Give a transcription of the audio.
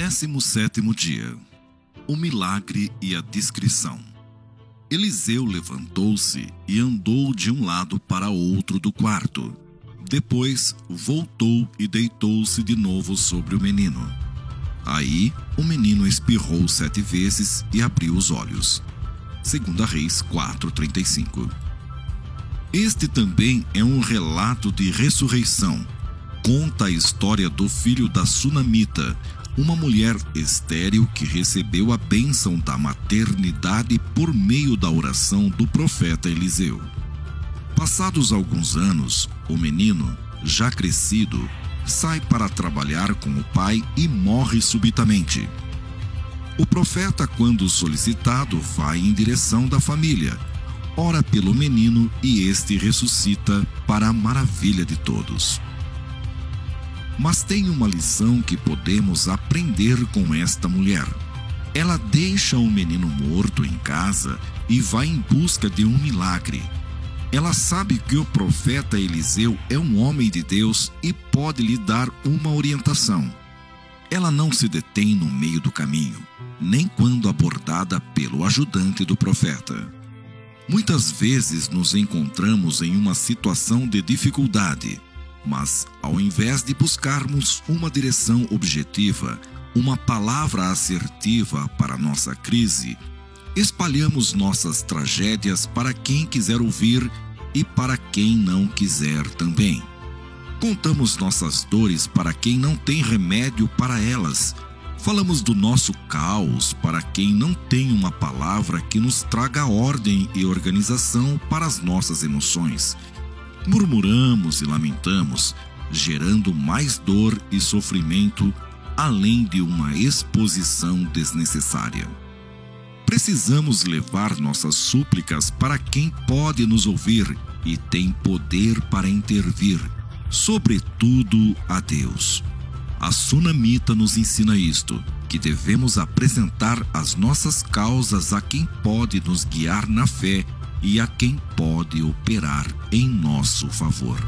17 dia O milagre e a discrição. Eliseu levantou-se e andou de um lado para outro do quarto. Depois voltou e deitou-se de novo sobre o menino. Aí o menino espirrou sete vezes e abriu os olhos. Segunda Reis 4:35. Este também é um relato de ressurreição. Conta a história do filho da Sunamita, uma mulher estéril que recebeu a bênção da maternidade por meio da oração do profeta Eliseu. Passados alguns anos, o menino, já crescido, sai para trabalhar com o pai e morre subitamente. O profeta, quando solicitado, vai em direção da família, ora pelo menino e este ressuscita para a maravilha de todos. Mas tem uma lição que podemos aprender com esta mulher. Ela deixa o menino morto em casa e vai em busca de um milagre. Ela sabe que o profeta Eliseu é um homem de Deus e pode lhe dar uma orientação. Ela não se detém no meio do caminho, nem quando abordada pelo ajudante do profeta. Muitas vezes nos encontramos em uma situação de dificuldade mas, ao invés de buscarmos uma direção objetiva, uma palavra assertiva para nossa crise, espalhamos nossas tragédias para quem quiser ouvir e para quem não quiser também. Contamos nossas dores para quem não tem remédio para elas. Falamos do nosso caos para quem não tem uma palavra que nos traga ordem e organização para as nossas emoções murmuramos e lamentamos, gerando mais dor e sofrimento, além de uma exposição desnecessária. Precisamos levar nossas súplicas para quem pode nos ouvir e tem poder para intervir, sobretudo a Deus. A Sunamita nos ensina isto, que devemos apresentar as nossas causas a quem pode nos guiar na fé e a quem pode operar em nosso favor.